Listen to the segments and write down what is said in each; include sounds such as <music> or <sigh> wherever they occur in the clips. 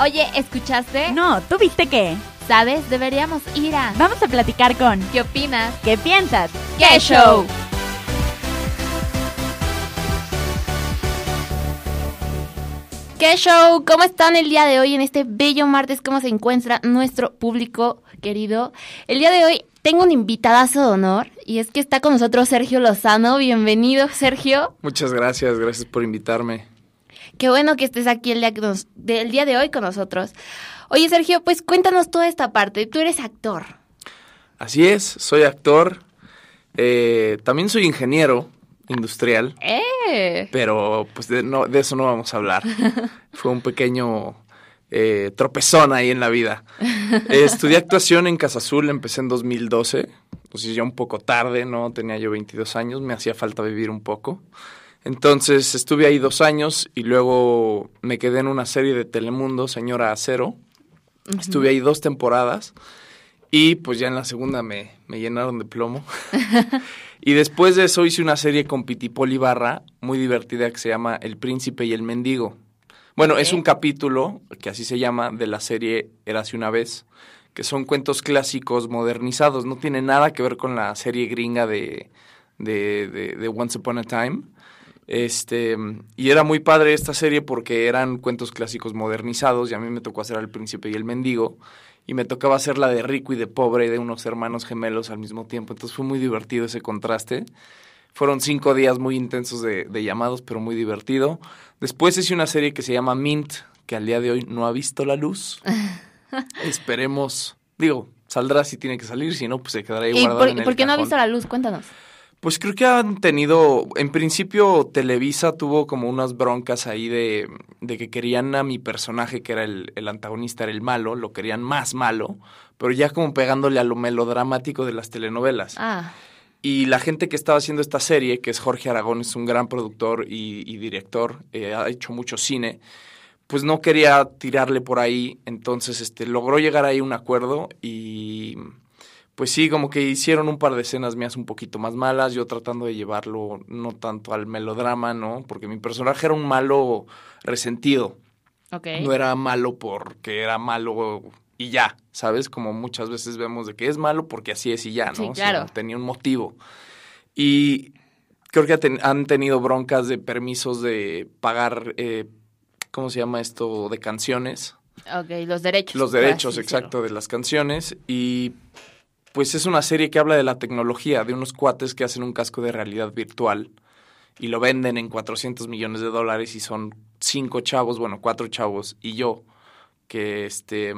Oye, ¿escuchaste? No, ¿tú viste qué? ¿Sabes? Deberíamos ir a... Vamos a platicar con... ¿Qué opinas? ¿Qué piensas? ¡Qué show! ¿Qué show? ¿Cómo están el día de hoy en este bello martes? ¿Cómo se encuentra nuestro público querido? El día de hoy tengo un invitadazo de honor y es que está con nosotros Sergio Lozano. Bienvenido, Sergio. Muchas gracias, gracias por invitarme. Qué bueno que estés aquí el día, que nos- del día de hoy con nosotros. Oye, Sergio, pues cuéntanos toda esta parte. Tú eres actor. Así es, soy actor, eh, también soy ingeniero industrial, ¡Eh! pero pues de, no, de eso no vamos a hablar. <laughs> Fue un pequeño eh, tropezón ahí en la vida. Eh, estudié actuación en Casa Azul, empecé en 2012, entonces ya un poco tarde, ¿no? Tenía yo 22 años, me hacía falta vivir un poco. Entonces estuve ahí dos años y luego me quedé en una serie de Telemundo, Señora Acero. Estuve ahí dos temporadas y pues ya en la segunda me, me llenaron de plomo. <laughs> y después de eso hice una serie con Pitipol Ibarra, muy divertida, que se llama El Príncipe y el Mendigo. Bueno, es un capítulo, que así se llama, de la serie Érase una vez, que son cuentos clásicos modernizados. No tiene nada que ver con la serie gringa de, de, de- de Once Upon a Time. Este, y era muy padre esta serie porque eran cuentos clásicos modernizados y a mí me tocó hacer al príncipe y el mendigo y me tocaba hacer la de rico y de pobre de unos hermanos gemelos al mismo tiempo. Entonces fue muy divertido ese contraste. Fueron cinco días muy intensos de, de llamados, pero muy divertido. Después hice una serie que se llama Mint, que al día de hoy no ha visto la luz. <laughs> Esperemos, digo, saldrá si tiene que salir, si no, pues se quedará ahí ¿Y guardado por, en el por qué no ha visto la luz? Cuéntanos. Pues creo que han tenido, en principio Televisa tuvo como unas broncas ahí de, de que querían a mi personaje, que era el, el antagonista, era el malo, lo querían más malo, pero ya como pegándole a lo melodramático de las telenovelas. Ah, Y la gente que estaba haciendo esta serie, que es Jorge Aragón, es un gran productor y, y director, eh, ha hecho mucho cine, pues no quería tirarle por ahí, entonces este, logró llegar ahí a un acuerdo y pues sí, como que hicieron un par de escenas mías un poquito más malas, yo tratando de llevarlo no tanto al melodrama, ¿no? Porque mi personaje era un malo resentido, no era malo porque era malo y ya, ¿sabes? Como muchas veces vemos de que es malo porque así es y ya, ¿no? Sí, claro. tenía un motivo. Y creo que han tenido broncas de permisos de pagar, eh, ¿cómo se llama esto? De canciones. Ok, los derechos. Los por derechos, exacto, de las canciones. Y pues es una serie que habla de la tecnología, de unos cuates que hacen un casco de realidad virtual y lo venden en 400 millones de dólares y son cinco chavos, bueno, cuatro chavos y yo, que este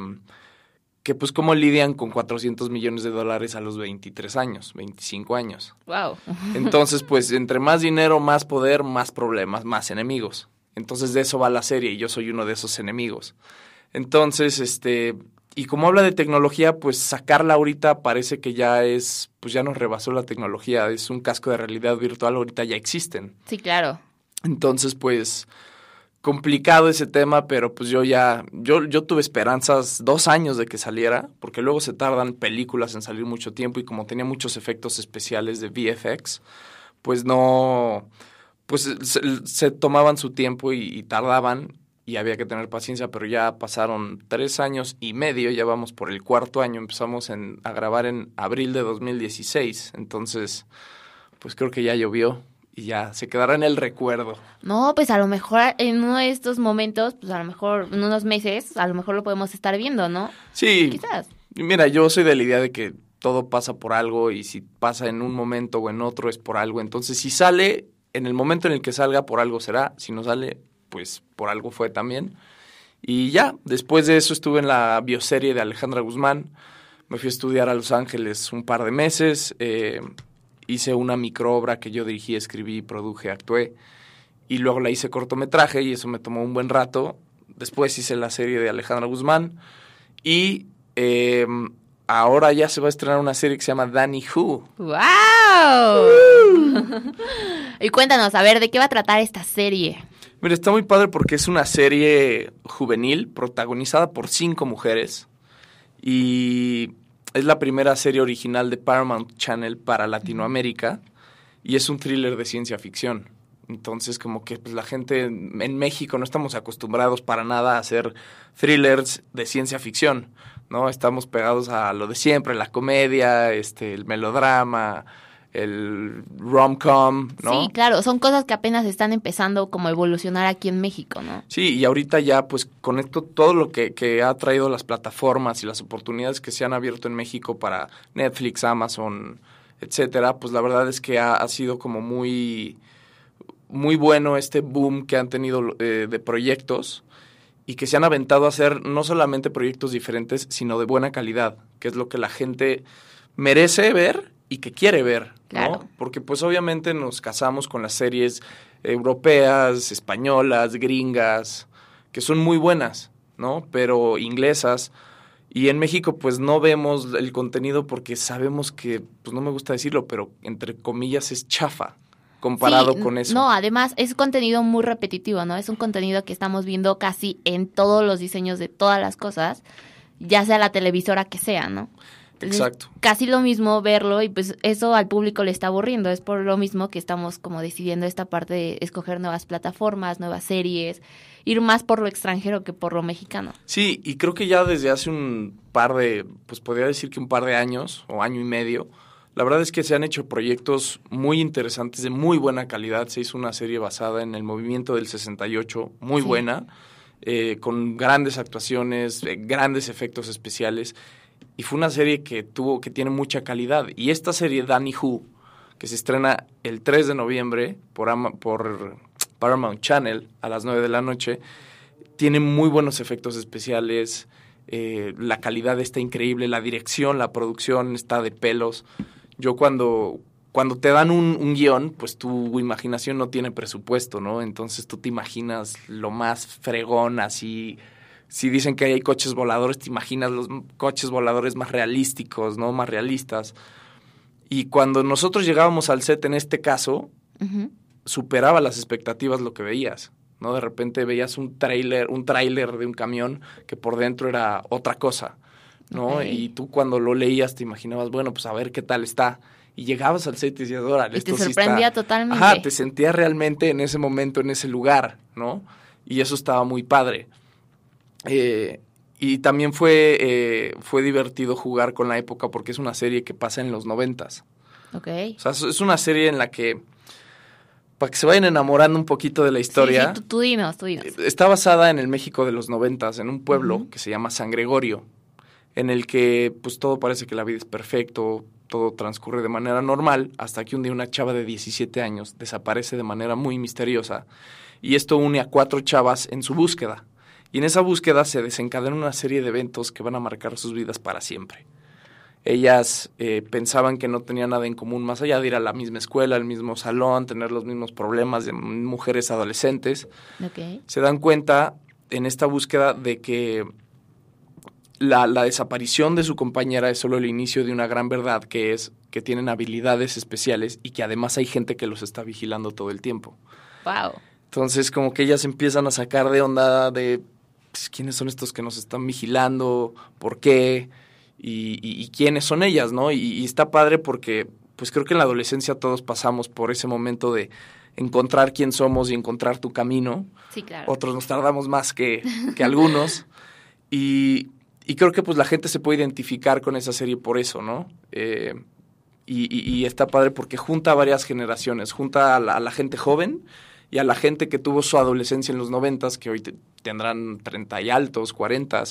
que pues cómo lidian con 400 millones de dólares a los 23 años, 25 años. Wow. Entonces, pues <laughs> entre más dinero, más poder, más problemas, más enemigos. Entonces de eso va la serie y yo soy uno de esos enemigos. Entonces, este, y como habla de tecnología, pues sacarla ahorita parece que ya es, pues ya nos rebasó la tecnología, es un casco de realidad virtual, ahorita ya existen. Sí, claro. Entonces, pues complicado ese tema, pero pues yo ya, yo, yo tuve esperanzas dos años de que saliera, porque luego se tardan películas en salir mucho tiempo y como tenía muchos efectos especiales de VFX, pues no, pues se, se tomaban su tiempo y, y tardaban y había que tener paciencia, pero ya pasaron tres años y medio, ya vamos por el cuarto año, empezamos en, a grabar en abril de 2016, entonces pues creo que ya llovió y ya se quedará en el recuerdo. No, pues a lo mejor en uno de estos momentos, pues a lo mejor en unos meses, a lo mejor lo podemos estar viendo, ¿no? Sí, Quizás. mira, yo soy de la idea de que todo pasa por algo y si pasa en un momento o en otro es por algo. Entonces, si sale, en el momento en el que salga, por algo será. Si no sale, pues por algo fue también. Y ya, después de eso estuve en la bioserie de Alejandra Guzmán. Me fui a estudiar a Los Ángeles un par de meses. eh, hice una microobra que yo dirigí, escribí, produje, actué. Y luego la hice cortometraje y eso me tomó un buen rato. Después hice la serie de Alejandra Guzmán. Y eh, ahora ya se va a estrenar una serie que se llama Danny Who. ¡Wow! <laughs> y cuéntanos, a ver, ¿de qué va a tratar esta serie? Mira, está muy padre porque es una serie juvenil protagonizada por cinco mujeres y es la primera serie original de Paramount Channel para Latinoamérica y es un thriller de ciencia ficción. Entonces, como que pues, la gente en México no estamos acostumbrados para nada a hacer thrillers de ciencia ficción, ¿no? Estamos pegados a lo de siempre, la comedia, este, el melodrama, el rom-com, ¿no? Sí, claro, son cosas que apenas están empezando como a evolucionar aquí en México, ¿no? Sí, y ahorita ya, pues, con esto, todo lo que, que ha traído las plataformas y las oportunidades que se han abierto en México para Netflix, Amazon, etcétera, pues la verdad es que ha, ha sido como muy muy bueno este boom que han tenido eh, de proyectos y que se han aventado a hacer no solamente proyectos diferentes, sino de buena calidad, que es lo que la gente merece ver y que quiere ver, ¿no? Porque pues obviamente nos casamos con las series europeas, españolas, gringas, que son muy buenas, ¿no? Pero inglesas. Y en México pues no vemos el contenido porque sabemos que, pues no me gusta decirlo, pero entre comillas es chafa, comparado con eso. No, además es contenido muy repetitivo, ¿no? Es un contenido que estamos viendo casi en todos los diseños de todas las cosas, ya sea la televisora que sea, ¿no? Exacto. Casi lo mismo verlo y pues eso al público le está aburriendo. Es por lo mismo que estamos como decidiendo esta parte de escoger nuevas plataformas, nuevas series, ir más por lo extranjero que por lo mexicano. Sí, y creo que ya desde hace un par de, pues podría decir que un par de años o año y medio, la verdad es que se han hecho proyectos muy interesantes, de muy buena calidad. Se hizo una serie basada en el movimiento del 68, muy buena, eh, con grandes actuaciones, eh, grandes efectos especiales. Y fue una serie que tuvo, que tiene mucha calidad. Y esta serie, Danny Who, que se estrena el 3 de noviembre por, Paramount Channel a las 9 de la noche, tiene muy buenos efectos especiales. Eh, la calidad está increíble, la dirección, la producción está de pelos yo cuando, cuando te dan un, un, guion, pues tu imaginación no tiene presupuesto, ¿no? Entonces tú te imaginas lo más fregón, así. Si dicen que hay coches voladores, te imaginas los coches voladores más realísticos, ¿no? Más realistas. Y cuando nosotros llegábamos al set en este caso, superaba las expectativas lo que veías. ¿no? De repente veías un tráiler, un tráiler de un camión que por dentro era otra cosa. ¿no? Y tú cuando lo leías te imaginabas, bueno, pues a ver qué tal está. Y llegabas al set y decías, órale, y te sorprendía totalmente. Ajá, te sentías realmente en ese momento, en ese lugar, ¿no? Y eso estaba muy padre. Eh, y también fue, eh, fue divertido jugar con la época porque es una serie que pasa en los noventas. Ok. O sea, es una serie en la que, para que se vayan enamorando un poquito de la historia. Sí, tú, dinos, tú dinos. Está basada en el México de los noventas, en un pueblo que se llama San Gregorio en el que pues todo parece que la vida es perfecto, todo transcurre de manera normal, hasta que un día una chava de 17 años desaparece de manera muy misteriosa y esto une a cuatro chavas en su búsqueda. Y en esa búsqueda se desencadena una serie de eventos que van a marcar sus vidas para siempre. Ellas eh, pensaban que no tenían nada en común más allá de ir a la misma escuela, al mismo salón, tener los mismos problemas de mujeres adolescentes. Se dan cuenta en esta búsqueda de que la, la, desaparición de su compañera es solo el inicio de una gran verdad, que es que tienen habilidades especiales y que además hay gente que los está vigilando todo el tiempo. Wow. Entonces, como que ellas empiezan a sacar de onda de quiénes son estos que nos están vigilando, por qué y, y, quiénes son ellas, ¿no? Y, y, está padre porque, pues creo que en la adolescencia todos pasamos por ese momento de encontrar quién somos y encontrar tu camino. Sí, claro. Otros nos tardamos más que, que algunos. <laughs> Y, y creo que pues la gente se puede identificar con esa serie por eso, ¿no? Eh, y, está padre porque junta a varias generaciones, junta a la, gente joven y a la gente que tuvo su adolescencia en los noventas, que hoy tendrán 30 y altos, 40,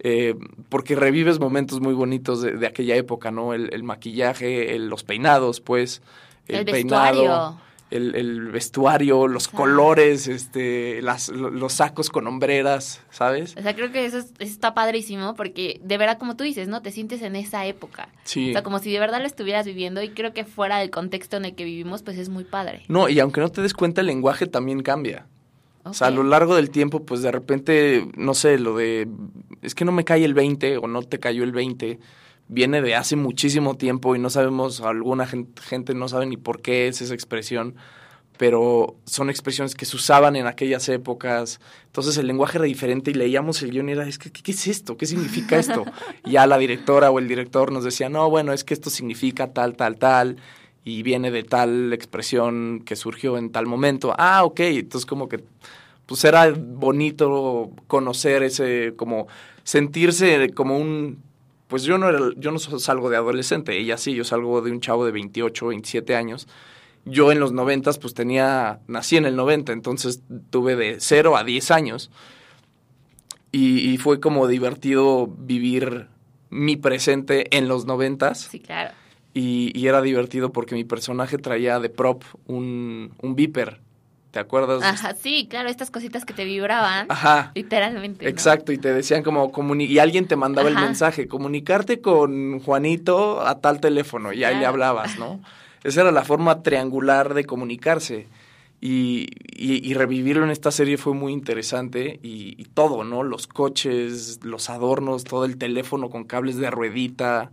eh, porque revives momentos muy bonitos de, aquella época, ¿no? El, maquillaje, los peinados, pues, el, peinado el, vestuario, los colores, este, las, los sacos con hombreras, ¿sabes? O sea, creo que eso, está padrísimo porque de verdad, como tú dices, ¿no? Te sientes en esa época. Sí. O sea, como si de verdad lo estuvieras viviendo y creo que fuera del contexto en el que vivimos, pues es muy padre. No, y aunque no te des cuenta, el lenguaje también cambia. O sea, a lo largo del tiempo, pues de repente, no sé, lo de, es que no me cae el 20 o no te cayó el 20 viene de hace muchísimo tiempo y no sabemos, alguna gente, no sabe ni por qué es esa expresión, pero son expresiones que se usaban en aquellas épocas. Entonces el lenguaje era diferente y leíamos el guion y era, es que, ¿qué, es esto? ¿Qué significa esto? <laughs> y ya la directora o el director nos decía, no, bueno, es que esto significa tal, tal, tal. y viene de tal expresión que surgió en tal momento. Ah, ok, entonces como que pues era bonito conocer ese, como sentirse como un, pues yo no era, yo no salgo de adolescente, ella sí, yo salgo de un chavo de 28, 27 años. Yo en los 90 pues tenía, nací en el 90, entonces tuve de 0 a 10 años. Y, y fue como divertido vivir mi presente en los 90. Sí, claro. Y, y, era divertido porque mi personaje traía de prop un, un viper. ¿Te acuerdas? Ajá, sí, claro, estas cositas que te vibraban. Ajá. Literalmente. ¿no? Exacto, y te decían como, comuni y alguien te mandaba Ajá. el mensaje, comunicarte con Juanito a tal teléfono, y ahí le hablabas, ¿no? Esa era la forma triangular de comunicarse. Y, y- y revivirlo en esta serie fue muy interesante y, y todo, ¿no? Los coches, los adornos, todo el teléfono con cables de ruedita,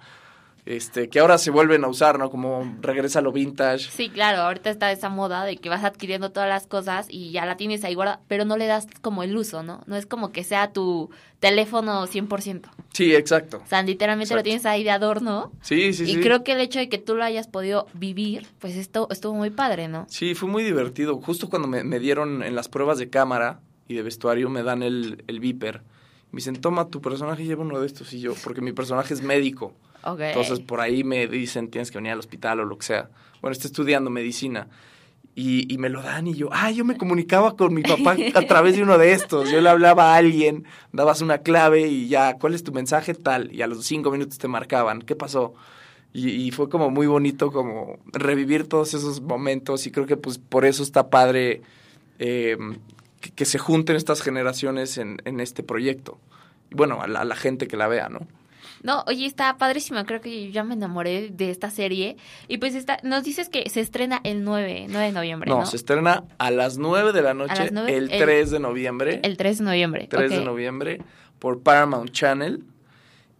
este, que ahora se vuelven a usar, ¿no? Como regresa lo vintage. Sí, claro, ahorita está esa moda de que vas adquiriendo todas las cosas y ya la tienes ahí guardada, pero no le das como el uso, ¿no? No es como que sea tu teléfono 100%. Sí, exacto. O sea, literalmente lo Exacto. tienes ahí de adorno. Sí, sí, y sí. creo que el hecho de que tú lo hayas podido vivir, pues esto estuvo muy padre, ¿no? Sí, fue muy divertido. Justo cuando me, me dieron en las pruebas de cámara y de vestuario, me dan el, el viper. Me dicen, toma, tu personaje lleva uno de estos. Y yo, porque mi personaje es médico. Entonces, por ahí me dicen, tienes que venir al hospital o lo que sea. Bueno, estoy estudiando medicina. Y, me lo dan y yo, ah, yo me comunicaba con mi papá a través de uno de estos. Yo le hablaba a alguien, dabas una clave y ya, ¿cuál es tu mensaje? Tal. Y a los cinco minutos te marcaban, ¿qué pasó? Y, fue como muy bonito como revivir todos esos momentos y creo que pues por eso está padre eh, que, se junten estas generaciones en, este proyecto. Bueno, a la gente que la vea, ¿no? No, oye, está padrísima, creo que yo ya me enamoré de esta serie. Y pues está, nos dices que se estrena el 9, 9 de noviembre, ¿no? No, se estrena a las 9 de la noche el el- 3 de noviembre. El 3 de noviembre. 3 de noviembre por Paramount Channel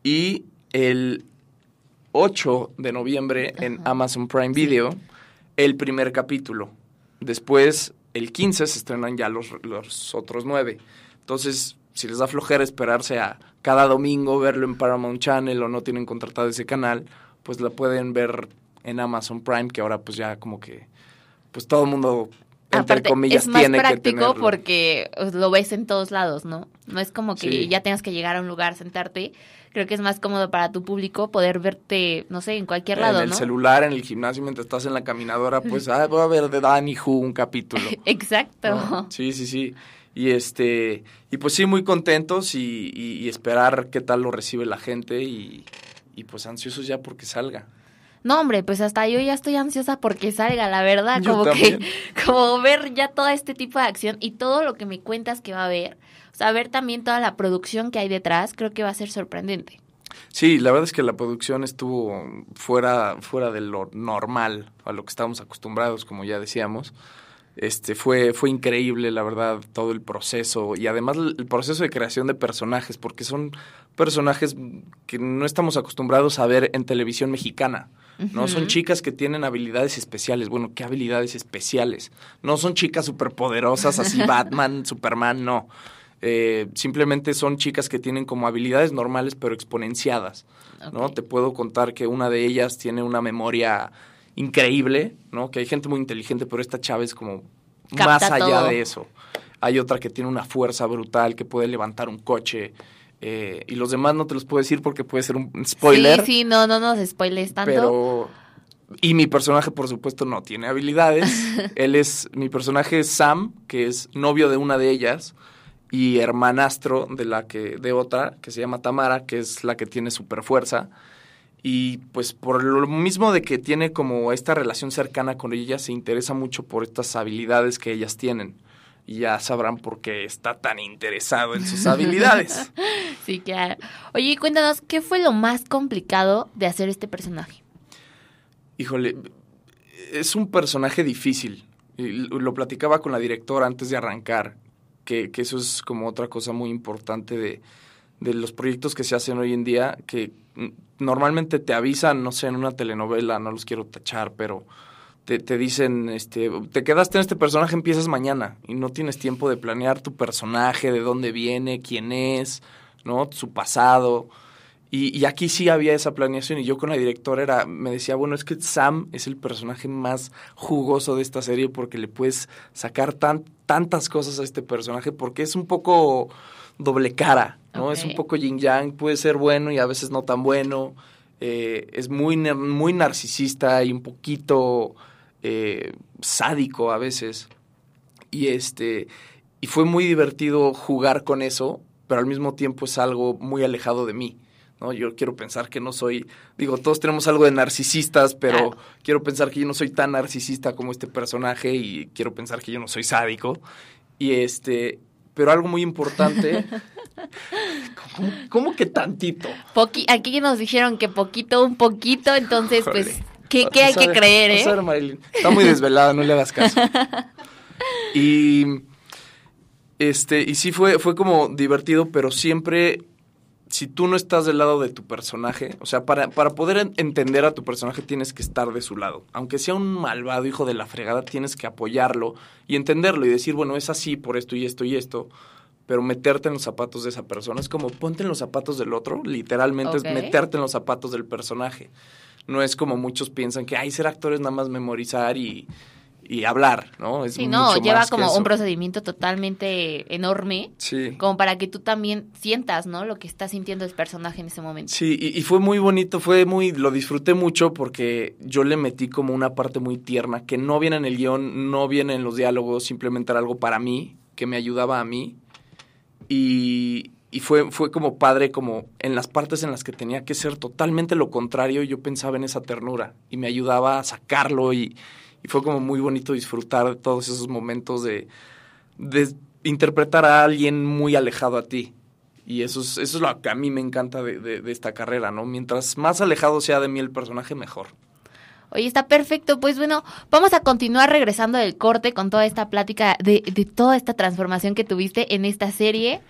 y el 8 de noviembre en Ajá. Amazon Prime Video el primer capítulo. Después, el 15 se estrenan ya los, los otros 9. Entonces, si les da flojera esperarse a cada domingo verlo en Paramount Channel o no tienen contratado ese canal, pues la pueden ver en Amazon Prime, que ahora pues ya como que pues todo el mundo entre Aparte, comillas es más tiene que práctico tenerlo. porque pues, lo ves en todos lados, ¿no? No es como que Sí. ya tengas que llegar a un lugar, sentarte. Creo que es más cómodo para tu público poder verte, no sé, en cualquier lado, en el celular, en el gimnasio, mientras estás en la caminadora, pues, <laughs> ah, voy a ver de Danny Who un capítulo. Exacto. ¿no? Sí, sí, sí. Y este, y pues sí, muy contentos y, y- y esperar qué tal lo recibe la gente y, y pues ansiosos ya porque salga. No, hombre, pues hasta yo ya estoy ansiosa porque salga, la verdad, Yo como también. que <laughs> como ver ya todo este tipo de acción y todo lo que me cuentas que va a haber, o sea, ver también toda la producción que hay detrás, creo que va a ser sorprendente. Sí, la verdad es que la producción estuvo fuera, fuera de lo normal, a lo que estábamos acostumbrados, como ya decíamos. Este fue, fue increíble, la verdad, todo el proceso y además el proceso de creación de personajes, porque son personajes que no estamos acostumbrados a ver en televisión mexicana. No son chicas que tienen habilidades especiales. Bueno, ¿qué habilidades especiales? No son chicas superpoderosas, así <laughs> Batman, Superman, no. Eh, simplemente son chicas que tienen como habilidades normales pero exponenciadas. ¿no? Te puedo contar que una de ellas tiene una memoria increíble, ¿no? Que hay gente muy inteligente, pero esta chava es como Capta más allá todo. de eso. Hay otra que tiene una fuerza brutal, que puede levantar un coche. eh, y los demás no te los puedo decir porque puede ser un spoiler. Sí, sí, no, no nos spoiles tanto. Pero. Y mi personaje, por supuesto, no tiene habilidades. <laughs> Él es. Mi personaje es Sam, que es novio de una de ellas. Y hermanastro de la que. de otra, que se llama Tamara, que es la que tiene super fuerza. Y pues por lo mismo de que tiene como esta relación cercana con ella, se interesa mucho por estas habilidades que ellas tienen. Y ya sabrán por qué está tan interesado en sus <laughs> habilidades. Sí, claro. Oye, cuéntanos, ¿qué fue lo más complicado de hacer este personaje? Híjole, es un personaje difícil. Lo platicaba con la directora antes de arrancar, que, que eso es como otra cosa muy importante de, de los proyectos que se hacen hoy en día, que mm, normalmente te avisan, no sé, en una telenovela, no los quiero tachar, pero te, te dicen, este, te quedaste en este personaje, empiezas mañana y no tienes tiempo de planear tu personaje, de dónde viene, quién es, ¿no? Su pasado. Y, aquí sí había esa planeación y yo con la directora era, me decía, bueno, es que Sam es el personaje más jugoso de esta serie porque le puedes sacar tan, tantas cosas a este personaje porque es un poco doble cara, ¿no? Es un poco yin yang, puede ser bueno y a veces no tan bueno. Eh, es muy, muy narcisista y un poquito eh, sádico a veces. Y este y fue muy divertido jugar con eso, pero al mismo tiempo es algo muy alejado de mí. ¿no? Yo quiero pensar que no soy, digo, todos tenemos algo de narcisistas, pero Claro. quiero pensar que yo no soy tan narcisista como este personaje y quiero pensar que yo no soy sádico. Y este, pero algo muy importante, <laughs> ¿cómo, cómo que tantito? Poqui- aquí nos dijeron que poquito, un poquito, entonces, pues. ¿qué, qué hay que creer, eh? Marilyn. Está muy desvelada, no le hagas caso. <laughs> Y este, y sí fue, fue como divertido, pero siempre, si tú no estás del lado de tu personaje, o sea, para, para poder en- entender a tu personaje tienes que estar de su lado. Aunque sea un malvado hijo de la fregada, tienes que apoyarlo y entenderlo y decir, bueno, es así por esto y esto y esto. Pero meterte en los zapatos de esa persona es como ponte en los zapatos del otro, literalmente es meterte en los zapatos del personaje. No es como muchos piensan que, ay, ser actor es nada más memorizar y, y hablar, ¿no? Es Sí, no, mucho lleva más como un procedimiento totalmente enorme, Sí. como para que tú también sientas, ¿no? Lo que está sintiendo el personaje en ese momento. Sí, y, y fue muy bonito, fue muy, lo disfruté mucho porque yo le metí como una parte muy tierna que no viene en el guion, no viene en los diálogos, simplemente era algo para mí, que me ayudaba a mí. Y, y fue, fue como padre, como en las partes en las que tenía que ser totalmente lo contrario, yo pensaba en esa ternura y me ayudaba a sacarlo y, y fue como muy bonito disfrutar de todos esos momentos de, de interpretar a alguien muy alejado a ti. Y eso es, eso es lo que a mí me encanta de, de- de esta carrera, ¿no? Mientras más alejado sea de mí el personaje, mejor. Oye, está perfecto. Pues bueno, vamos a continuar regresando del corte con toda esta plática de, de toda esta transformación que tuviste en esta serie.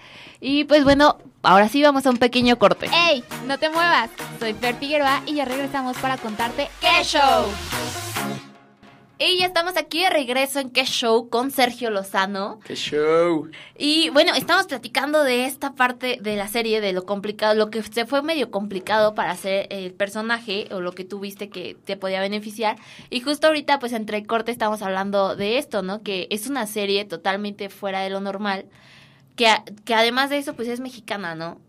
Y pues bueno, ahora sí vamos a un pequeño corte. ¡Ey! No te muevas. Soy Fer Figueroa y ya regresamos para contarte qué show. Y ya estamos aquí de regreso en Qué Show con Sergio Lozano. ¡Qué show! Y bueno, estamos platicando de esta parte de la serie, de lo complicado, lo que se fue medio complicado para hacer el personaje o lo que tú viste que te podía beneficiar. Y justo ahorita, pues entre el corte estamos hablando de esto, ¿no? Que es una serie totalmente fuera de lo normal, que, que además de eso, pues es mexicana, ¿no?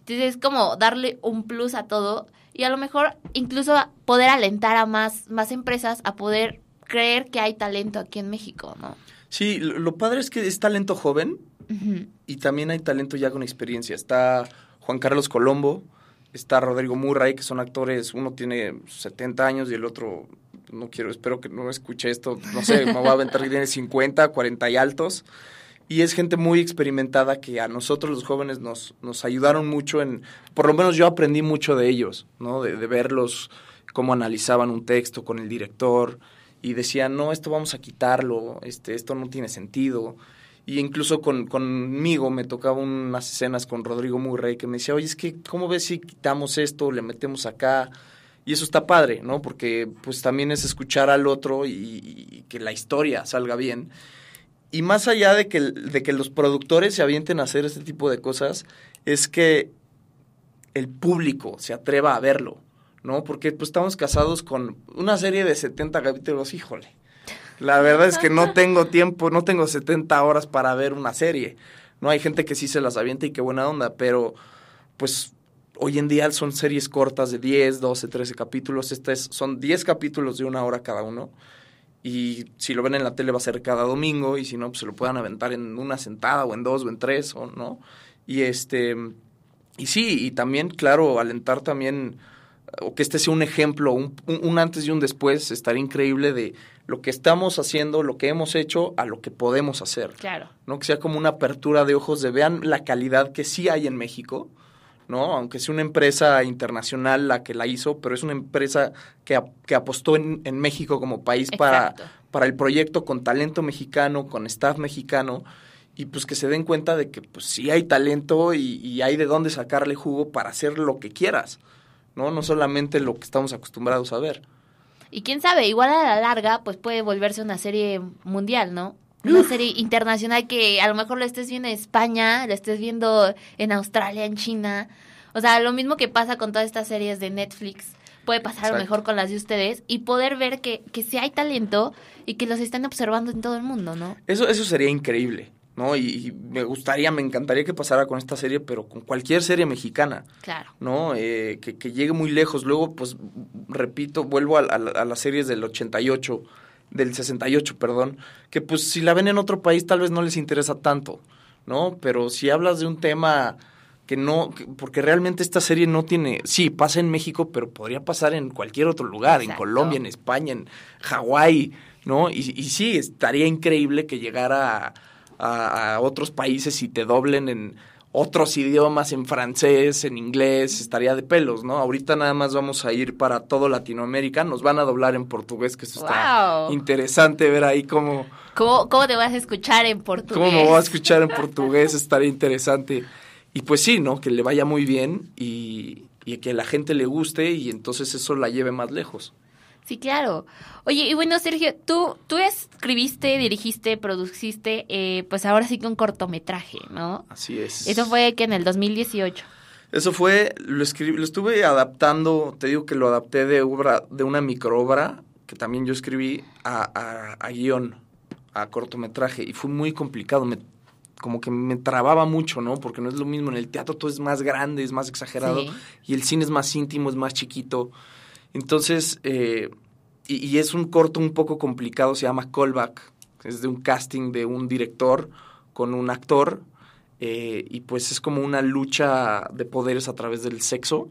Entonces es como darle un plus a todo y a lo mejor incluso poder alentar a más, más empresas a poder creer que hay talento aquí en México, ¿no? Sí, lo, padre es que es talento joven y también hay talento ya con experiencia. Está Juan Carlos Colombo, está Rodrigo Murray, que son actores, uno tiene 70 años y el otro, no quiero, espero que no escuche esto, no sé, me voy a aventar que tiene 50, 40 y altos. Y es gente muy experimentada que a nosotros los jóvenes nos, nos ayudaron mucho en, por lo menos yo aprendí mucho de ellos, ¿no? De, de verlos cómo analizaban un texto con el director y decían, no, esto vamos a quitarlo, este, esto no tiene sentido. Y incluso con, conmigo me tocaba unas escenas con Rodrigo Murray que me decía, oye, es que, ¿cómo ves si quitamos esto, le metemos acá? Y eso está padre, ¿no? Porque pues también es escuchar al otro y, y que la historia salga bien. Y más allá de que, de que los productores se avienten a hacer este tipo de cosas, es que el público se atreva a verlo, ¿no? Porque pues estamos casados con una serie de 70 capítulos, híjole. La verdad es que no <laughs> tengo tiempo, no tengo 70 horas para ver una serie. No hay gente que sí se las avienta y qué buena onda, pero pues hoy en día son series cortas de 10, 12, 13 capítulos. Esta es, son 10 capítulos de una hora cada uno. Y si lo ven en la tele va a ser cada domingo y si no, pues se lo puedan aventar en una sentada o en dos o en tres, o no. Y este y sí, y también, claro, alentar también o que este sea un ejemplo, un, un- antes y un después, estaría increíble de lo que estamos haciendo, lo que hemos hecho, a lo que podemos hacer. Claro. ¿no? Que sea como una apertura de ojos de vean la calidad que sí hay en México, ¿no? Aunque sea una empresa internacional la que la hizo, pero es una empresa que, que apostó en, en México como país para, para el proyecto con talento mexicano, con staff mexicano, y pues que se den cuenta de que pues sí hay talento y, y hay de dónde sacarle jugo para hacer lo que quieras, ¿no? No solamente lo que estamos acostumbrados a ver. Y quién sabe, igual a la larga, pues puede volverse una serie mundial, ¿no? Una serie internacional que a lo mejor lo estés viendo en España, lo estés viendo en Australia, en China. O sea, lo mismo que pasa con todas estas series de Netflix, puede pasar a lo mejor con las de ustedes y poder ver que, que sí hay talento y que los están observando en todo el mundo, ¿no? Eso, eso sería increíble, ¿no? Y, y me gustaría, me encantaría que pasara con esta serie, pero con cualquier serie mexicana, Claro. ¿no? Eh, que, que llegue muy lejos. Luego, pues, repito, vuelvo a, a- a las series del 88, del 68, perdón, que pues si la ven en otro país tal vez no les interesa tanto, ¿no? Pero si hablas de un tema que no, que- porque realmente esta serie no tiene, sí, pasa en México, pero podría pasar en cualquier otro lugar, en. Colombia, en España, en Hawái, ¿no? Y, y sí, estaría increíble que llegara a, a- a otros países y te doblen en otros idiomas, en francés, en inglés, estaría de pelos, ¿no? Ahorita nada más vamos a ir para todo Latinoamérica, nos van a doblar en portugués, que eso está interesante ver ahí cómo, ¿Cómo, ¿Cómo te vas a escuchar en portugués? cómo me voy a escuchar en portugués, estaría interesante. Y pues sí, ¿no? Que le vaya muy bien y, y que la gente le guste y entonces eso la lleve más lejos. Sí, claro. Oye, y bueno, Sergio, tú, tú escribiste, dirigiste, produciste, eh, pues ahora sí que un cortometraje, ¿no? Así es. Eso fue que en el 2018. Eso fue, lo escribí, lo estuve adaptando, te digo que lo adapté de obra, de una microobra que también yo escribí a, a, a guion, a cortometraje, y fue muy complicado, me, como que me trababa mucho, ¿no? Porque no es lo mismo, en el teatro todo es más grande, es más exagerado, Sí. y el cine es más íntimo, es más chiquito. Entonces, eh, y, y es un corto un poco complicado, se llama Callback, es de un casting de un director con un actor, eh, y pues es como una lucha de poderes a través del sexo.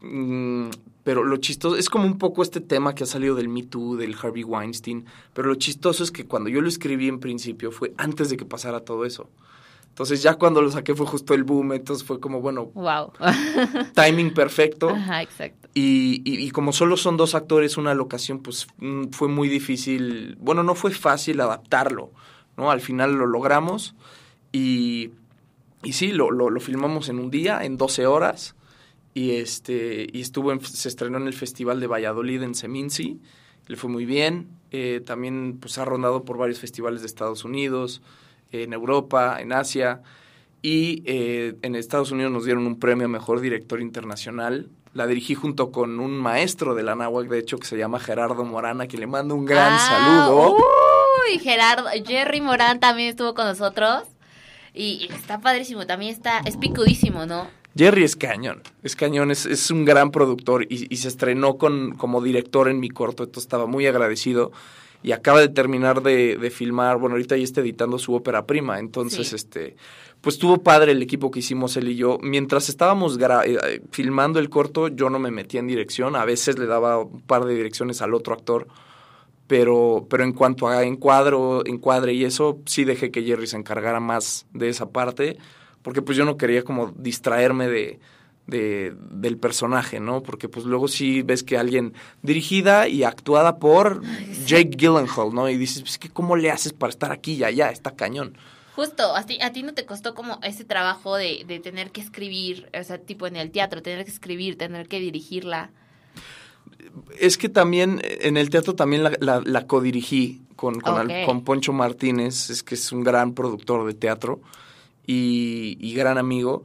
Mm, pero lo chistoso es como un poco este tema que ha salido del Me Too, del Harvey Weinstein. Pero lo chistoso es que cuando yo lo escribí en principio fue antes de que pasara todo eso. Entonces ya cuando lo saqué fue justo el boom, entonces fue como, bueno, Wow. timing perfecto. <laughs> Ajá, exacto. Y, y- y como solo son dos actores, una locación, pues mm, fue muy difícil, bueno, no fue fácil adaptarlo, ¿no? Al final lo logramos y, y sí, lo, lo, lo filmamos en un día, en 12 horas, y, este, y estuvo en- se estrenó en el Festival de Valladolid en Seminci, le fue muy bien, eh, también pues ha rondado por varios festivales de Estados Unidos, en Europa, en Asia, y eh, en Estados Unidos nos dieron un premio a Mejor Director Internacional. La dirigí junto con un maestro de la náhuatl, de hecho, que se llama Gerardo Morana, que le mando un gran Ah, saludo. Uy, Gerardo, Jerry Morán también estuvo con nosotros. Y y está padrísimo, también está, es picudísimo, ¿no? Jerry es cañón, es cañón, es, es un gran productor y, y se estrenó con, como director en mi corto, entonces estaba muy agradecido y acaba de terminar de, de filmar, bueno, ahorita ya está editando su ópera prima, entonces, Sí. este, pues estuvo padre el equipo que hicimos él y yo. Mientras estábamos gra- eh, filmando el corto, yo no me metía en dirección, a veces le daba un par de direcciones al otro actor, pero, pero en cuanto a encuadro, encuadre y eso, sí dejé que Jerry se encargara más de esa parte, porque pues yo no quería como distraerme de, de- del personaje, ¿no? Porque pues luego sí ves que alguien dirigida y actuada por Jake Gyllenhaal, ¿no? Y dices, pues que cómo le haces para estar aquí y allá, está cañón. Justo, a ti, a ti no te costó como ese trabajo de, de tener que escribir, o sea, tipo en el teatro, tener que escribir, tener que dirigirla. Es que también en el teatro también la, la, la codirigí con, con, al- Ok. con Poncho Martínez, es que es un gran productor de teatro y, y gran amigo.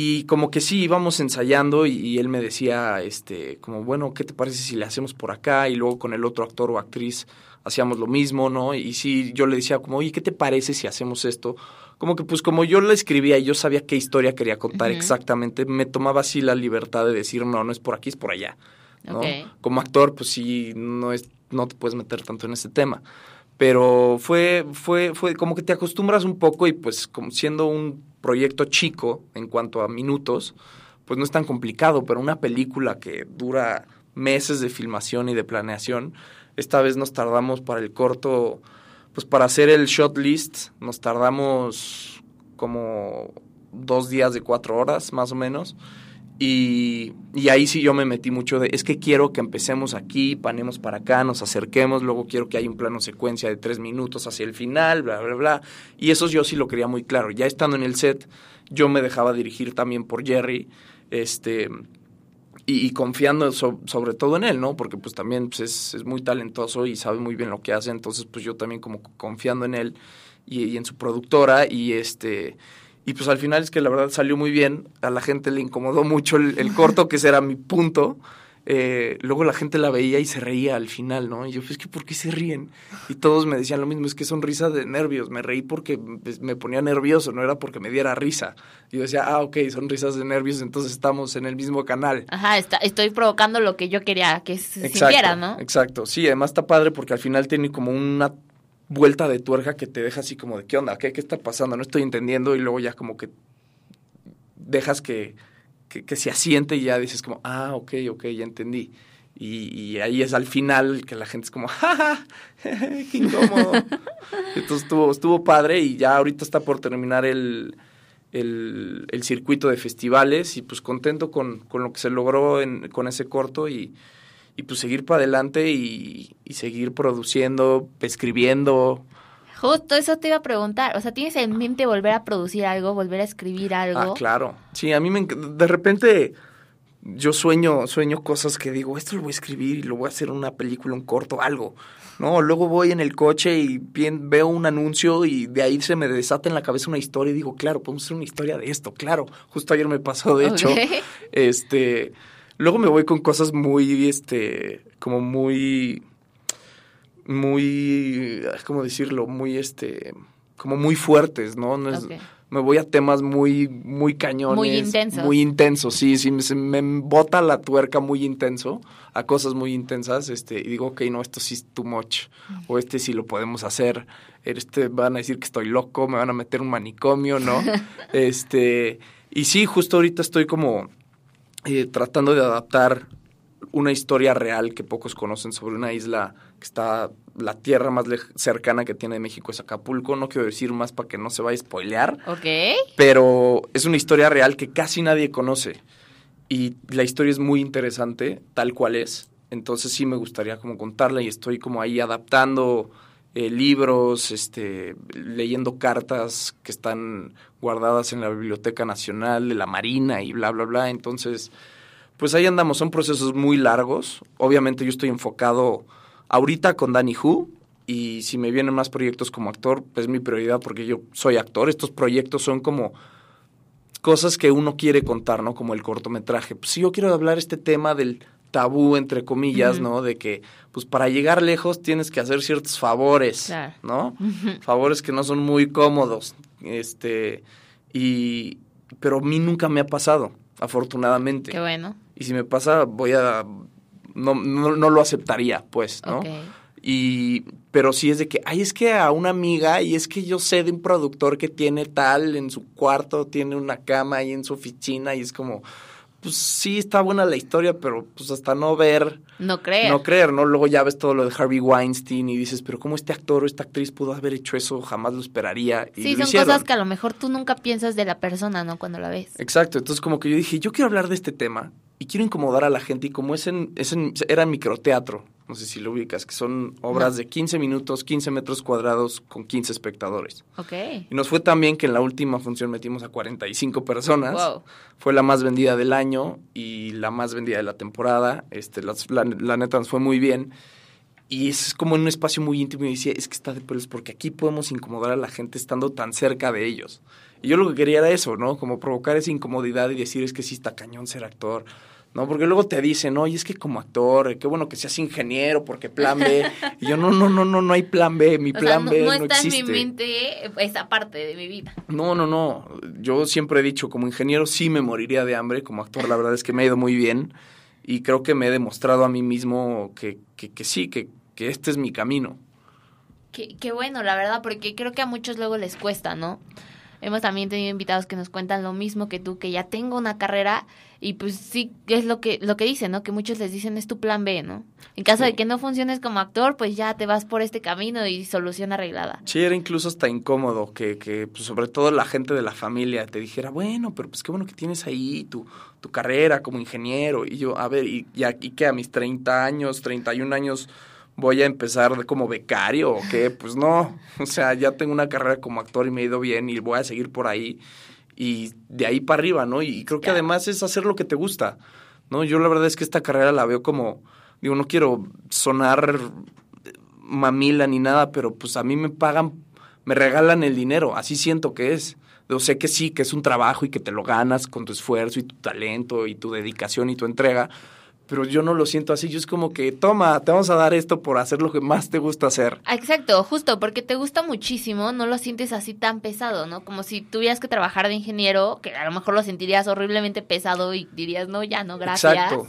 Y como que sí, íbamos ensayando y, y él me decía, este, como, bueno, ¿qué te parece si le hacemos por acá? Y luego con el otro actor o actriz hacíamos lo mismo, ¿no? Y sí, yo le decía como, oye, ¿qué te parece si hacemos esto? Como que pues como yo la escribía y yo sabía qué historia quería contar exactamente, me tomaba así la libertad de decir, no, no es por aquí, es por allá. ¿no? Como actor, pues sí, no, es, no te puedes meter tanto en ese tema. Pero fue, fue, fue como que te acostumbras un poco y pues como siendo un proyecto chico en cuanto a minutos, pues no es tan complicado, pero una película que dura meses de filmación y de planeación, esta vez nos tardamos para el corto, pues para hacer el shot list, nos tardamos como dos días de cuatro horas más o menos. Y, y ahí sí yo me metí mucho de, es que quiero que empecemos aquí, panemos para acá, nos acerquemos, luego quiero que haya un plano secuencia de tres minutos hacia el final, bla, bla, bla. Y eso yo sí lo quería muy claro. Ya estando en el set, yo me dejaba dirigir también por Jerry, este, y, confiando so- sobre todo en él, ¿no? Porque pues también pues, es, es muy talentoso y sabe muy bien lo que hace, entonces pues yo también como confiando en él y en su productora y este... Y pues al final es que la verdad salió muy bien, a la gente le incomodó mucho el, el corto, que ese era mi punto. Eh, luego la gente la veía y se reía al final, ¿no? Y yo, pues, que ¿por qué se ríen? Y todos me decían lo mismo, es que son risas de nervios, me reí porque pues, me ponía nervioso, no era porque me diera risa. Y yo decía, ah, ok, son risas de nervios, entonces estamos en el mismo canal. Ajá, está, estoy provocando lo que yo quería que se sintiera, ¿no? Exacto, sí, además está padre porque al final tiene como una vuelta de tuerca que te deja así como de, ¿qué onda? ¿Qué, qué está pasando? No estoy entendiendo y luego ya como que dejas que que, se asiente y ya dices como, ah, ok, ok, ya entendí. Y, ahí es al final que la gente es como, ¡ja, <laughs> qué incómodo! Entonces estuvo, estuvo padre y ya ahorita está por terminar el, el, circuito de festivales y pues contento con, con lo que se logró en, con ese corto y, y pues seguir para adelante y, y seguir produciendo, escribiendo, Justo eso te iba a preguntar. O sea, ¿tienes en mente volver a producir algo, volver a escribir algo? Ah, claro. Sí, a mí me de repente yo sueño, sueño cosas que digo, esto lo voy a escribir y lo voy a hacer una película, un corto, algo. No, luego voy en el coche y veo un anuncio y de ahí se me desata en la cabeza una historia y digo, claro, podemos hacer una historia de esto, claro. Justo ayer me pasó, de hecho. Este, luego me voy con cosas muy, este, como muy muy, ¿cómo decirlo? Muy, este, como muy fuertes, ¿no? no es, Me voy a temas muy, muy cañones. Muy intensos. Muy intensos, sí, sí, me, me bota la tuerca muy intenso a cosas muy intensas, este, y digo, ok, no, esto sí es too much, o este sí lo podemos hacer, este, van a decir que estoy loco, me van a meter un manicomio, ¿no? <laughs> este, y sí, justo ahorita estoy como eh, tratando de adaptar una historia real que pocos conocen sobre una isla que está la tierra más cercana que tiene México es Acapulco. No quiero decir más para que no se vaya a spoilear. Ok. Pero es una historia real que casi nadie conoce. Y la historia es muy interesante, tal cual es. Entonces sí me gustaría como contarla y estoy como ahí adaptando eh, libros, este, leyendo cartas que están guardadas en la Biblioteca Nacional de la Marina y bla, bla, bla. Entonces, pues ahí andamos. Son procesos muy largos. Obviamente yo estoy enfocado ahorita con Danny Who, y si me vienen más proyectos como actor, pues es mi prioridad porque yo soy actor. Estos proyectos son como cosas que uno quiere contar, ¿no? Como el cortometraje. Pues si yo quiero hablar este tema del tabú, entre comillas, ¿no? De que, pues para llegar lejos tienes que hacer ciertos favores, ¿no? Favores que no son muy cómodos. Este, y, pero a mí nunca me ha pasado, afortunadamente. Qué bueno. Y si me pasa, voy a no, no, lo aceptaría, pues, ¿no? Y, pero sí es de que, ay, es que a una amiga, y es que yo sé de un productor que tiene tal en su cuarto, tiene una cama ahí en su oficina, y es como, pues sí está buena la historia, pero pues hasta no ver. No creer. No creer, ¿no? Luego ya ves todo lo de Harvey Weinstein y dices, pero ¿cómo este actor o esta actriz pudo haber hecho eso? Jamás lo esperaría. sí, son cosas que a lo mejor tú nunca piensas de la persona, ¿no? Cuando la ves. Exacto, entonces como que yo dije, yo quiero hablar de este tema y quiero incomodar a la gente y como es en, es en era microteatro, no sé si lo ubicas, que son obras de 15 minutos, 15 metros cuadrados con 15 espectadores. Ok. Y nos fue tan bien que en la última función metimos a 45 personas. Wow. Fue la más vendida del año y la más vendida de la temporada. Este, la, la, neta nos fue muy bien. Y es como en un espacio muy íntimo y decía, es que está de pelos porque aquí podemos incomodar a la gente estando tan cerca de ellos. Y yo lo que quería era eso, ¿no? Como provocar esa incomodidad y decir, es que sí está cañón ser actor ¿no? Porque luego te dicen, oye, es que como actor, qué bueno que seas ingeniero, porque plan B. Y yo, no, no, no, no, no hay plan B, mi plan B no, está en mi mente esa parte de mi vida. No, no, no. Yo siempre he dicho, como ingeniero sí me moriría de hambre, como actor la verdad es que me ha ido muy bien y creo que me he demostrado a mí mismo que, que, que sí, que, que este es mi camino. Qué, qué bueno, la verdad, porque creo que a muchos luego les cuesta, ¿no? Hemos también tenido invitados que nos cuentan lo mismo que tú, que ya tengo una carrera y pues sí, es lo que, lo que dicen, ¿no? Que muchos les dicen es tu plan B, ¿no? En caso de que no funciones como actor, pues ya te vas por este camino y solución arreglada. Sí, era incluso hasta incómodo que, que pues, sobre todo la gente de la familia te dijera, bueno, pero pues qué bueno que tienes ahí tu, tu carrera como ingeniero. Y yo, a ver, y, y aquí que a mis 30 años, 31 años voy a empezar como becario o qué, pues no, o sea, ya tengo una carrera como actor y me he ido bien y voy a seguir por ahí y de ahí para arriba, ¿no? Y creo que además es hacer lo que te gusta, ¿no? Yo la verdad es que esta carrera la veo como, digo, no quiero sonar mamila ni nada, pero pues a mí me pagan me regalan el dinero, así siento que es. Yo sé que sí, que es un trabajo y que te lo ganas con tu esfuerzo y tu talento y tu dedicación y tu entrega, pero yo no lo siento así. Yo es como que, toma, te vamos a dar esto por hacer lo que más te gusta hacer. Exacto, justo, porque te gusta muchísimo, no lo sientes así tan pesado, ¿no? Como si tuvieras que trabajar de ingeniero, que a lo mejor lo sentirías horriblemente pesado y dirías, no, ya no, gracias. Exacto.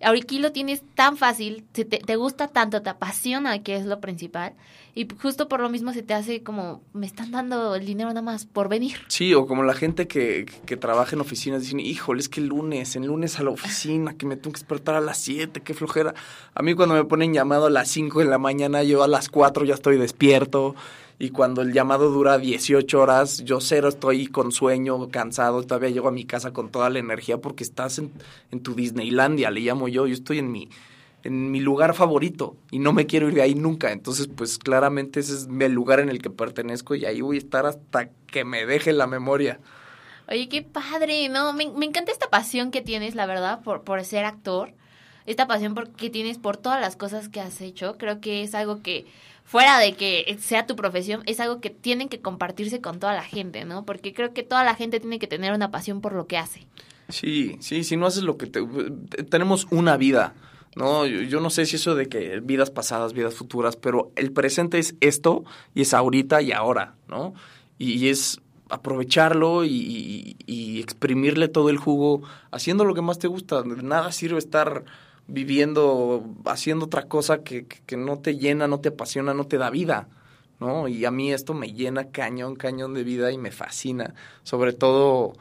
Ahorita lo tienes tan fácil, te, te gusta tanto, te apasiona, que es lo principal, y justo por lo mismo se te hace como, me están dando el dinero nada más por venir. Sí, o como la gente que, que trabaja en oficinas dicen, híjole, es que el lunes, el lunes a la oficina, que me tengo que despertar a las 7, qué flojera. A mí cuando me ponen llamado a las 5 de la mañana, yo a las 4 ya estoy despierto. Y cuando el llamado dura 18 horas, yo cero estoy con sueño, cansado, todavía llego a mi casa con toda la energía porque estás en, en tu Disneylandia, le llamo yo, yo estoy en mi en mi lugar favorito y no me quiero ir de ahí nunca. Entonces, pues claramente ese es el lugar en el que pertenezco y ahí voy a estar hasta que me deje la memoria. Oye, qué padre, ¿no? Me, encanta esta pasión que tienes, la verdad, por, por ser actor. Esta pasión que tienes por todas las cosas que has hecho. Creo que es algo que, fuera de que sea tu profesión, es algo que tienen que compartirse con toda la gente, ¿no? Porque creo que toda la gente tiene que tener una pasión por lo que hace. Sí, sí, si no haces lo que te... Tenemos una vida no, yo, no sé si eso de que vidas pasadas, vidas futuras, pero el presente es esto y es ahorita y ahora, ¿no? Y, es aprovecharlo y, exprimirle todo el jugo haciendo lo que más te gusta. Nada sirve estar viviendo, haciendo otra cosa que, que, no te llena, no te apasiona, no te da vida, ¿no? Y a mí esto me llena cañón, cañón de vida y me fascina, sobre todo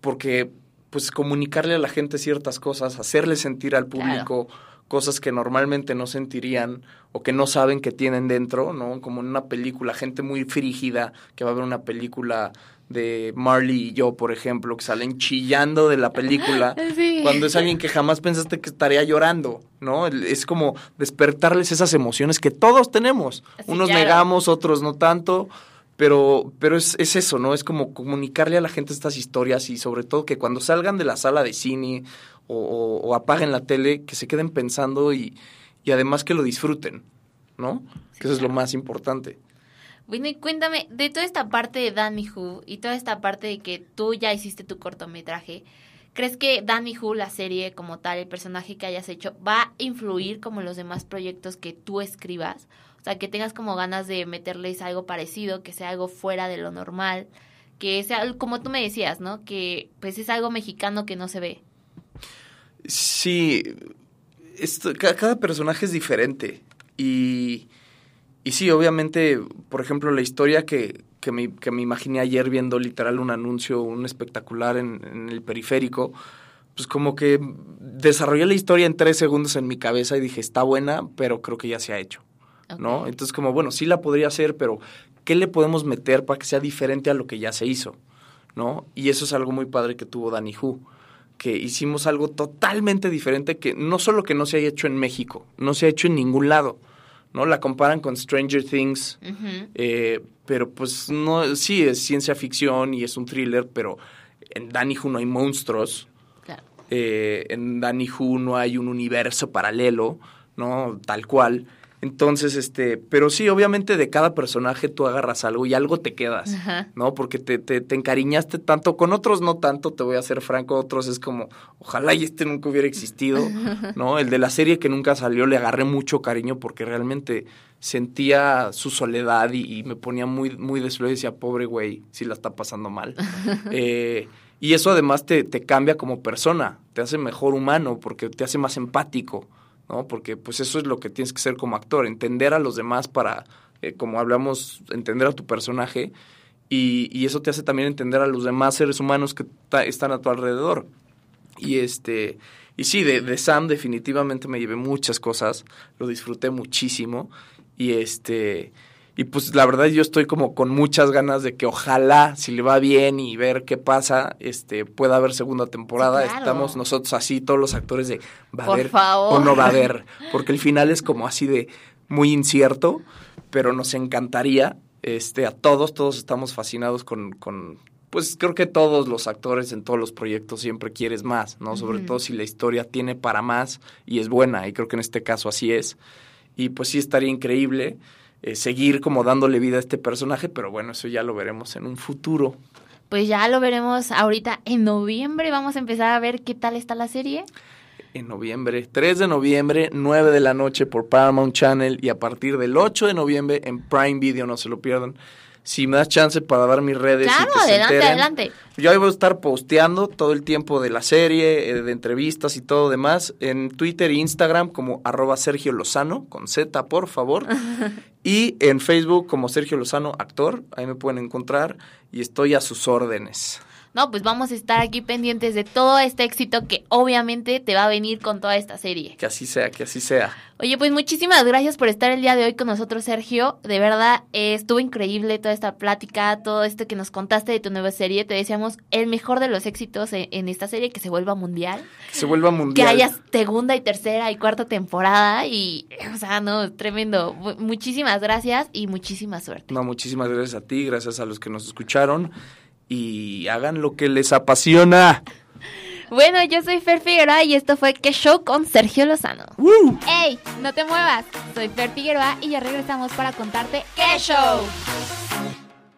porque pues comunicarle a la gente ciertas cosas, hacerle sentir al público cosas que normalmente no sentirían o que no saben que tienen dentro, ¿no? Como en una película, gente muy frígida que va a ver una película de Marley y yo, por ejemplo, que salen chillando de la película, <laughs> cuando es alguien que jamás pensaste que estaría llorando, ¿no? Es como despertarles esas emociones que todos tenemos. Unos negamos, otros no tanto, pero, pero es, es, eso, ¿no? Es como comunicarle a la gente estas historias y sobre todo que cuando salgan de la sala de cine o, apaguen la tele, que se queden pensando y, y además que lo disfruten, ¿no? que eso es lo más importante. Bueno, y cuéntame, de toda esta parte de Danny Who y toda esta parte de que tú ya hiciste tu cortometraje, ¿crees que Danny Who, la serie como tal, el personaje que hayas hecho, va a influir como los demás proyectos que tú escribas? O sea, que tengas como ganas de meterles algo parecido, que sea algo fuera de lo normal, que sea, como tú me decías, ¿no? Que pues es algo mexicano que no se ve. Sí, esto, cada, personaje es diferente. Y, y sí, obviamente, por ejemplo, la historia que, que, me, que me imaginé ayer viendo literal un anuncio, un espectacular en, en el periférico, pues como que desarrollé la historia en tres segundos en mi cabeza y dije, está buena, pero creo que ya se ha hecho. ¿No? Entonces, como, bueno, sí la podría hacer, pero ¿qué le podemos meter para que sea diferente a lo que ya se hizo? ¿No? Y eso es algo muy padre que tuvo Danny Hu, que hicimos algo totalmente diferente que no solo que no se haya hecho en México, no se ha hecho en ningún lado, ¿no? La comparan con Stranger Things, eh, pero pues no, sí es ciencia ficción y es un thriller, pero en Danny Hu no hay monstruos, eh, en Danny Hu no hay un universo paralelo, ¿no? Tal cual. Entonces, este, pero sí, obviamente de cada personaje tú agarras algo y algo te quedas, ¿no? Porque te, te, te, encariñaste tanto, con otros no tanto, te voy a ser franco, otros es como, ojalá y este nunca hubiera existido, <laughs> ¿no? El de la serie que nunca salió le agarré mucho cariño porque realmente sentía su soledad y, me ponía muy, muy de y decía, pobre güey, si la está pasando mal. <laughs> eh, y eso además te, te cambia como persona, te hace mejor humano porque te hace más empático. ¿No? Porque pues eso es lo que tienes que ser como actor, entender a los demás para, eh, como hablamos, entender a tu personaje y, y, eso te hace también entender a los demás seres humanos que están a tu alrededor. Y este, y sí, de, de Sam definitivamente me llevé muchas cosas, lo disfruté muchísimo y este y pues la verdad yo estoy como con muchas ganas de que ojalá, si le va bien y ver qué pasa, este pueda haber segunda temporada. Estamos nosotros así, todos los actores de va a haber o no va a haber. <laughs> Porque el final es como así de muy incierto, pero nos encantaría. Este, a todos, todos estamos fascinados con, con pues creo que todos los actores en todos los proyectos siempre quieres más, ¿no? Sobre todo si la historia tiene para más y es buena, y creo que en este caso así es. Y pues sí estaría increíble. Eh, seguir como dándole vida a este personaje, pero bueno, eso ya lo veremos en un futuro. Pues ya lo veremos ahorita en noviembre. Vamos a empezar a ver qué tal está la serie. En noviembre, 3 de noviembre, 9 de la noche por Paramount Channel y a partir del 8 de noviembre en Prime Video, no se lo pierdan. Si me das chance para dar mis redes. Claro, y que se adelante, enteren. adelante. Yo ahí voy a estar posteando todo el tiempo de la serie, eh, de entrevistas y todo demás en Twitter e Instagram como arroba Sergio Lozano, con Z, por favor. <laughs> y en Facebook como Sergio Lozano, actor. Ahí me pueden encontrar y estoy a sus órdenes. No, pues vamos a estar aquí pendientes de todo este éxito que obviamente te va a venir con toda esta serie. Que así sea, que así sea. Oye, pues muchísimas gracias por estar el día de hoy con nosotros, Sergio. De verdad, eh, estuvo increíble toda esta plática, todo esto que nos contaste de tu nueva serie. Te deseamos el mejor de los éxitos en, en esta serie, que se vuelva mundial. Que se vuelva Que mundial. haya segunda y tercera y cuarta temporada. Y, o sea, no, tremendo. Mu- Muchísimas gracias y muchísima suerte. No, muchísimas gracias a ti, gracias a los que nos escucharon y hagan lo que les apasiona. Bueno, yo soy Fer Figueroa y esto fue Que Show con Sergio Lozano. ¡Ey! No te muevas. Soy Fer Figueroa y ya regresamos para contarte qué show.